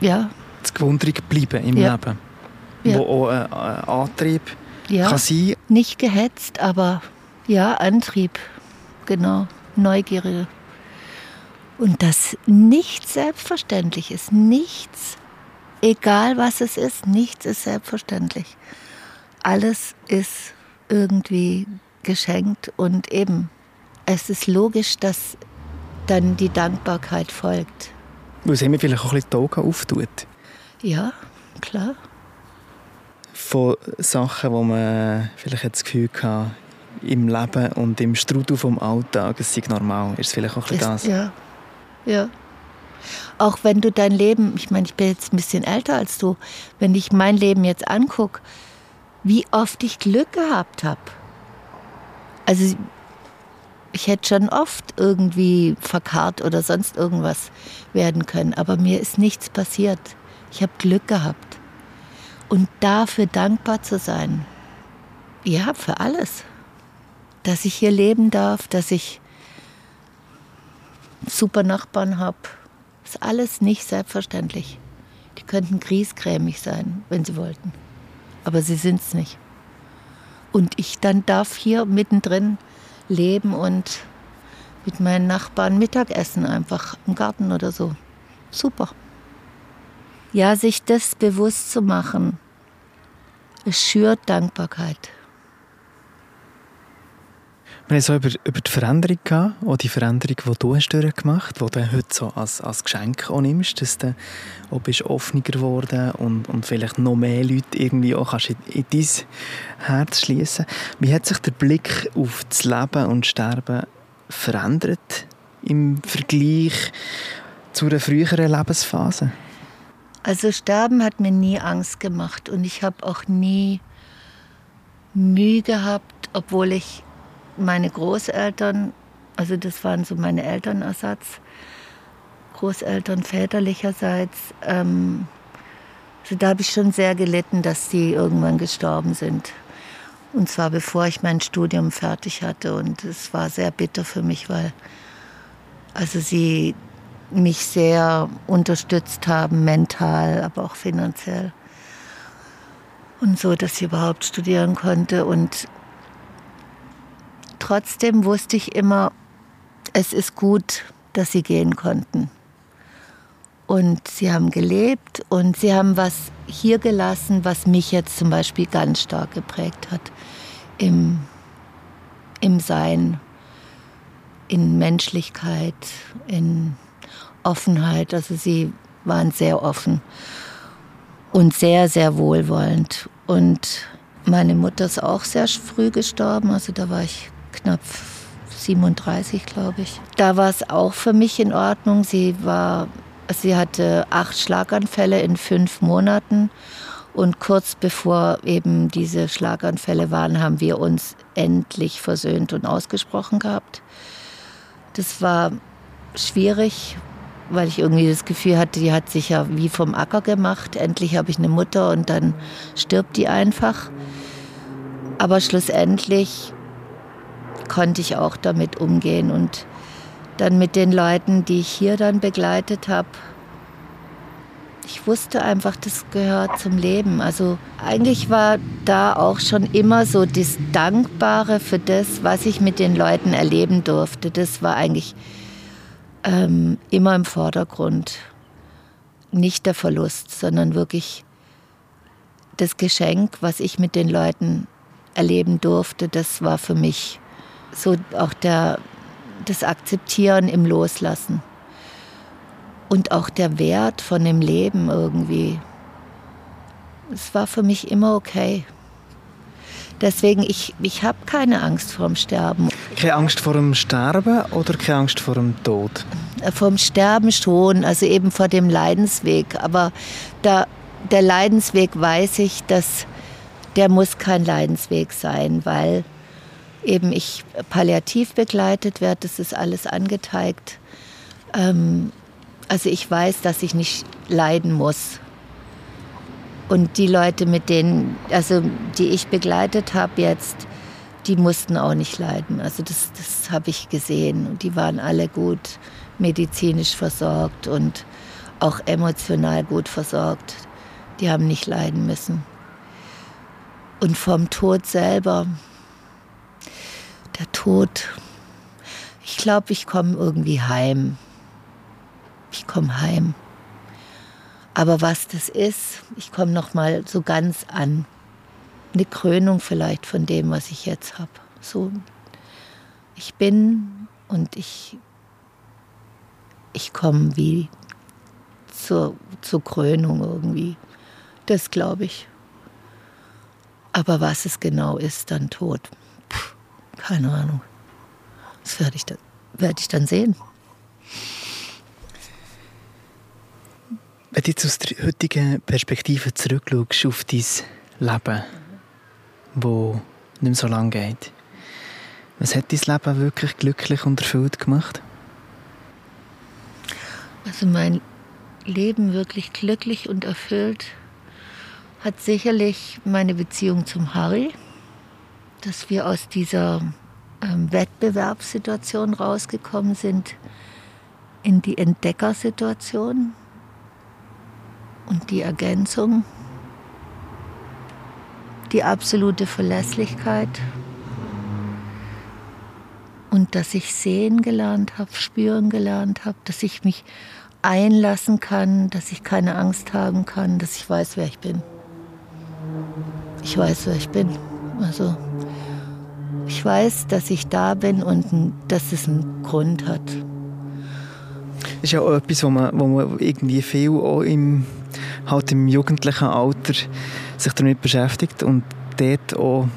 A: Ja.
D: Das Gewundrig bleiben im ja. Leben. Ja. Wo auch ein Antrieb ja. kann sein.
A: Nicht gehetzt, aber ja, Antrieb. Genau. Neugierde. Und dass nichts selbstverständlich ist. Nichts, egal was es ist, nichts ist selbstverständlich. Alles ist irgendwie geschenkt und eben, es ist logisch, dass dann die Dankbarkeit folgt.
D: Weil es immer vielleicht auch ein bisschen die Augen auftut.
A: Ja, klar.
D: Von Sachen, wo man vielleicht das Gefühl hat, im Leben und im Strudel vom Alltag, es sei normal. Ist es vielleicht auch ein bisschen das?
A: Ja, ja. Auch wenn du dein Leben, ich meine, ich bin jetzt ein bisschen älter als du, wenn ich mein Leben jetzt angucke, wie oft ich Glück gehabt habe. Also ich hätte schon oft irgendwie verkarrt oder sonst irgendwas werden können, aber mir ist nichts passiert. Ich habe Glück gehabt. Und dafür dankbar zu sein. Ja, für alles. Dass ich hier leben darf, dass ich super Nachbarn habe. Ist alles nicht selbstverständlich. Die könnten griesgrämig sein, wenn sie wollten. Aber sie sind es nicht. Und ich dann darf hier mittendrin leben und mit meinen Nachbarn Mittagessen einfach im Garten oder so. Super. Ja, sich das bewusst zu machen, es schürt Dankbarkeit.
D: Wir haben so über, über die Veränderung gehabt, auch die Veränderung, die du hast durchgemacht hast, die du heute so als, als Geschenk nimmst, dass du auch bist offener geworden und, und vielleicht noch mehr Leute irgendwie auch kannst in, in dein Herz schließen. Wie hat sich der Blick auf das Leben und Sterben verändert im Vergleich zu einer früheren Lebensphase?
A: Also Sterben hat mir nie Angst gemacht und ich habe auch nie Mühe gehabt, obwohl ich meine Großeltern, also das waren so meine Elternersatz, Großeltern väterlicherseits, ähm, also da habe ich schon sehr gelitten, dass sie irgendwann gestorben sind. Und zwar bevor ich mein Studium fertig hatte. Und es war sehr bitter für mich, weil also sie mich sehr unterstützt haben, mental, aber auch finanziell. Und so, dass ich überhaupt studieren konnte. Und trotzdem wusste ich immer, es ist gut, dass sie gehen konnten. Und sie haben gelebt und sie haben was hier gelassen, was mich jetzt zum Beispiel ganz stark geprägt hat im, im Sein, in Menschlichkeit, in Offenheit. Also sie waren sehr offen und sehr, sehr wohlwollend. Und meine Mutter ist auch sehr früh gestorben, also da war ich knapp 37, glaube ich. Da war es auch für mich in Ordnung. Sie war, sie hatte acht Schlaganfälle in fünf Monaten und kurz bevor eben diese Schlaganfälle waren, haben wir uns endlich versöhnt und ausgesprochen gehabt. Das war schwierig, weil ich irgendwie das Gefühl hatte, die hat sich ja wie vom Acker gemacht. Endlich habe ich eine Mutter und dann stirbt die einfach. Aber schlussendlich konnte ich auch damit umgehen und dann mit den Leuten, die ich hier dann begleitet habe, ich wusste einfach, das gehört zum Leben. Also eigentlich war da auch schon immer so das Dankbare für das, was ich mit den Leuten erleben durfte. Das war eigentlich ähm, immer im Vordergrund. Nicht der Verlust, sondern wirklich das Geschenk, was ich mit den Leuten erleben durfte, das war für mich so auch der, das Akzeptieren im Loslassen und auch der Wert von dem Leben irgendwie. Es war für mich immer okay. Deswegen, ich, ich habe keine Angst vorm Sterben.
D: Keine Angst vor dem Sterben oder keine Angst vor dem Tod?
A: Äh, vom Sterben schon, also eben vor dem Leidensweg. Aber da, der Leidensweg weiß ich, dass der muss kein Leidensweg sein, weil eben ich palliativ begleitet werde, das ist alles angeteigt. Ähm, also ich weiß, dass ich nicht leiden muss. Und die Leute, mit denen, also die ich begleitet habe jetzt, die mussten auch nicht leiden. Also das, das habe ich gesehen. Und die waren alle gut medizinisch versorgt und auch emotional gut versorgt. Die haben nicht leiden müssen. Und vom Tod selber, der Tod, ich glaube, ich komme irgendwie heim ich komme heim. Aber was das ist, ich komme noch mal so ganz an. Eine Krönung vielleicht von dem, was ich jetzt habe. So, ich bin und ich, ich komme wie zur, zur Krönung irgendwie. Das glaube ich. Aber was es genau ist, dann tot. Keine Ahnung. Das werde ich, dann, werd ich dann sehen.
D: Wenn du jetzt aus der heutigen Perspektive zurückschaust auf dein Leben, das nicht mehr so lange geht, was hat dein Leben wirklich glücklich und erfüllt gemacht?
A: Also mein Leben wirklich glücklich und erfüllt hat sicherlich meine Beziehung zum Harry, dass wir aus dieser ähm, Wettbewerbssituation rausgekommen sind in die Entdeckersituation und die Ergänzung, die absolute Verlässlichkeit und dass ich sehen gelernt habe, spüren gelernt habe, dass ich mich einlassen kann, dass ich keine Angst haben kann, dass ich weiß, wer ich bin. Ich weiß, wer ich bin. Also ich weiß, dass ich da bin und dass es einen Grund hat.
D: Das ist ja auch etwas, wo man, wo man irgendwie viel auch im halt im jugendlichen Alter sich damit beschäftigt und dort auch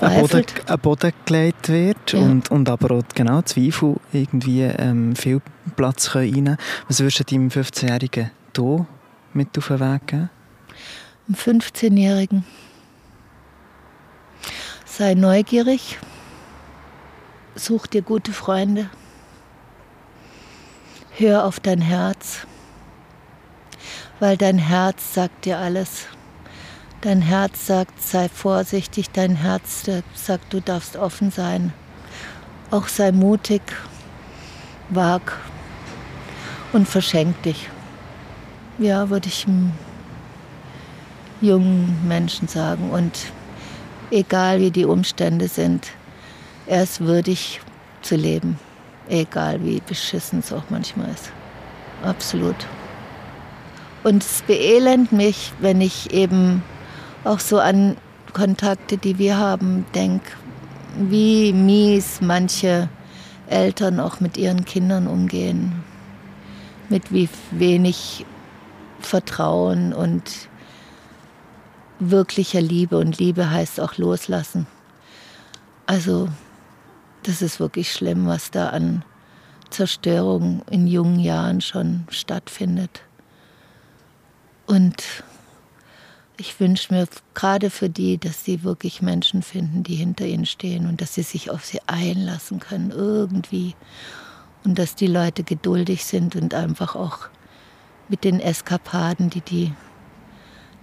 D: ein Boden, ein Boden gelegt wird ja. und, und aber auch genau Zweifel irgendwie ähm, viel Platz können Was würdest du deinem 15-Jährigen hier mit auf den Weg geben?
A: Einem 15-Jährigen sei neugierig, such dir gute Freunde, hör auf dein Herz, weil dein Herz sagt dir alles. Dein Herz sagt, sei vorsichtig, dein Herz sagt, du darfst offen sein. Auch sei mutig, wag und verschenk dich. Ja, würde ich einem jungen Menschen sagen. Und egal wie die Umstände sind, er ist würdig zu leben. Egal wie beschissen es auch manchmal ist. Absolut. Und es beelend mich, wenn ich eben auch so an Kontakte, die wir haben, denke, wie mies manche Eltern auch mit ihren Kindern umgehen. Mit wie wenig Vertrauen und wirklicher Liebe. Und Liebe heißt auch loslassen. Also, das ist wirklich schlimm, was da an Zerstörung in jungen Jahren schon stattfindet. Und ich wünsche mir gerade für die, dass sie wirklich Menschen finden, die hinter ihnen stehen und dass sie sich auf sie einlassen können, irgendwie. Und dass die Leute geduldig sind und einfach auch mit den Eskapaden, die die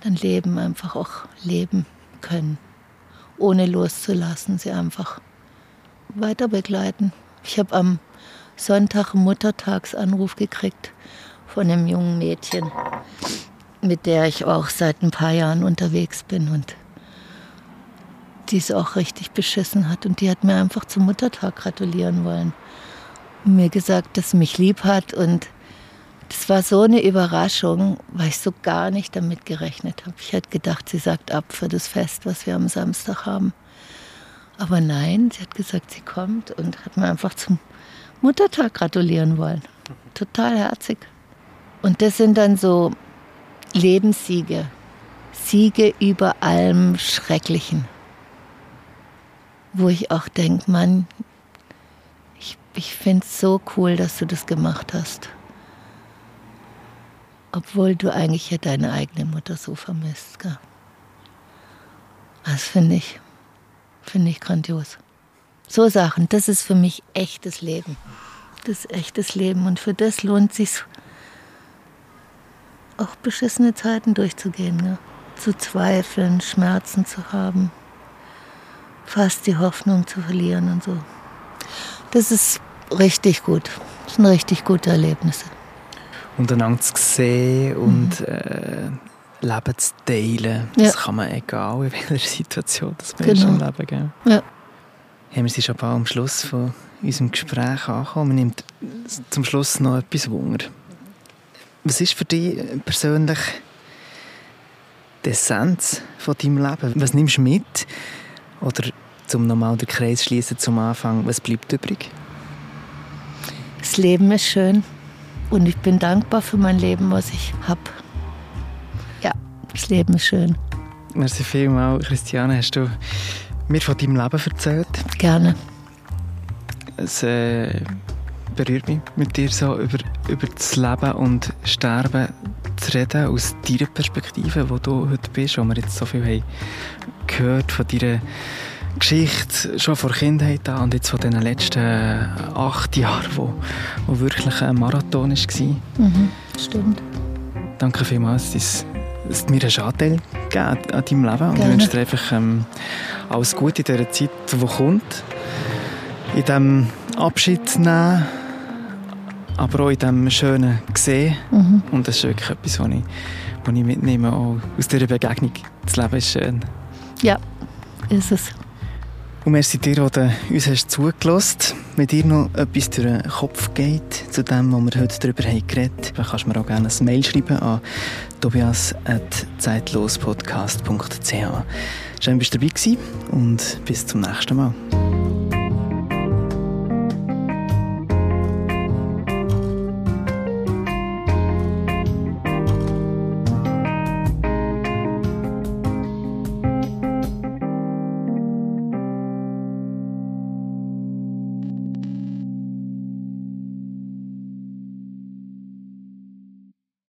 A: dann leben, einfach auch leben können. Ohne loszulassen, sie einfach weiter begleiten. Ich habe am Sonntag Muttertagsanruf gekriegt von einem jungen Mädchen mit der ich auch seit ein paar Jahren unterwegs bin und die es auch richtig beschissen hat. Und die hat mir einfach zum Muttertag gratulieren wollen. Und mir gesagt, dass sie mich lieb hat. Und das war so eine Überraschung, weil ich so gar nicht damit gerechnet habe. Ich hätte gedacht, sie sagt ab für das Fest, was wir am Samstag haben. Aber nein, sie hat gesagt, sie kommt und hat mir einfach zum Muttertag gratulieren wollen. Total herzig. Und das sind dann so Lebenssiege. Siege über allem Schrecklichen. Wo ich auch denke, Mann, ich, ich finde es so cool, dass du das gemacht hast. Obwohl du eigentlich ja deine eigene Mutter so vermisst. Gell? Das finde ich, finde ich grandios. So Sachen, das ist für mich echtes Leben. Das ist echtes Leben und für das lohnt es sich auch beschissene Zeiten durchzugehen. Ne? Zu zweifeln, Schmerzen zu haben, fast die Hoffnung zu verlieren und so. Das ist richtig gut. Das sind richtig gute Erlebnisse.
D: Untereinander zu sehen und mhm. äh, Leben zu teilen, ja. das kann man egal in welcher Situation das man genau. im Leben geben. Ja. Haben wir sind schon bald am Schluss von unserem Gespräch angekommen. Man nimmt zum Schluss noch etwas Wunder. Was ist für dich persönlich die Essenz von deinem Leben? Was nimmst du mit? Oder zum nochmal den Kreis schließen zum Anfang, was bleibt übrig?
A: Das Leben ist schön und ich bin dankbar für mein Leben, was ich habe. Das Leben ist schön.
D: Merci vielmals, Christiane. Hast du mir von deinem Leben erzählt?
A: Gerne.
D: Es äh, berührt mich, mit dir so über, über das Leben und Sterben zu reden, aus deiner Perspektive, wo du heute bist, wo wir jetzt so viel haben gehört von deiner Geschichte, schon vor Kindheit an und jetzt von den letzten acht Jahren, wo, wo wirklich ein Marathon war.
A: Mhm, stimmt.
D: Danke vielmals, dass, du mir einen Anteil gegeben an deinem Leben und ich wünsche dir einfach ähm, alles Gute in dieser Zeit, die kommt. In diesem Abschied nehmen aber auch in diesem schönen Gesehen. Mhm. Und das ist wirklich etwas, was ich, was ich mitnehme, auch aus dieser Begegnung. Das Leben ist schön.
A: Ja, ist es.
D: Und merci dir, dass du uns hast zugelassen hast. Wenn dir noch etwas durch den Kopf geht, zu dem, was wir heute darüber haben geredet dann kannst du mir auch gerne ein Mail schreiben an tobias.zeitlospodcast.ch Schön, dass du dabei warst und bis zum nächsten Mal.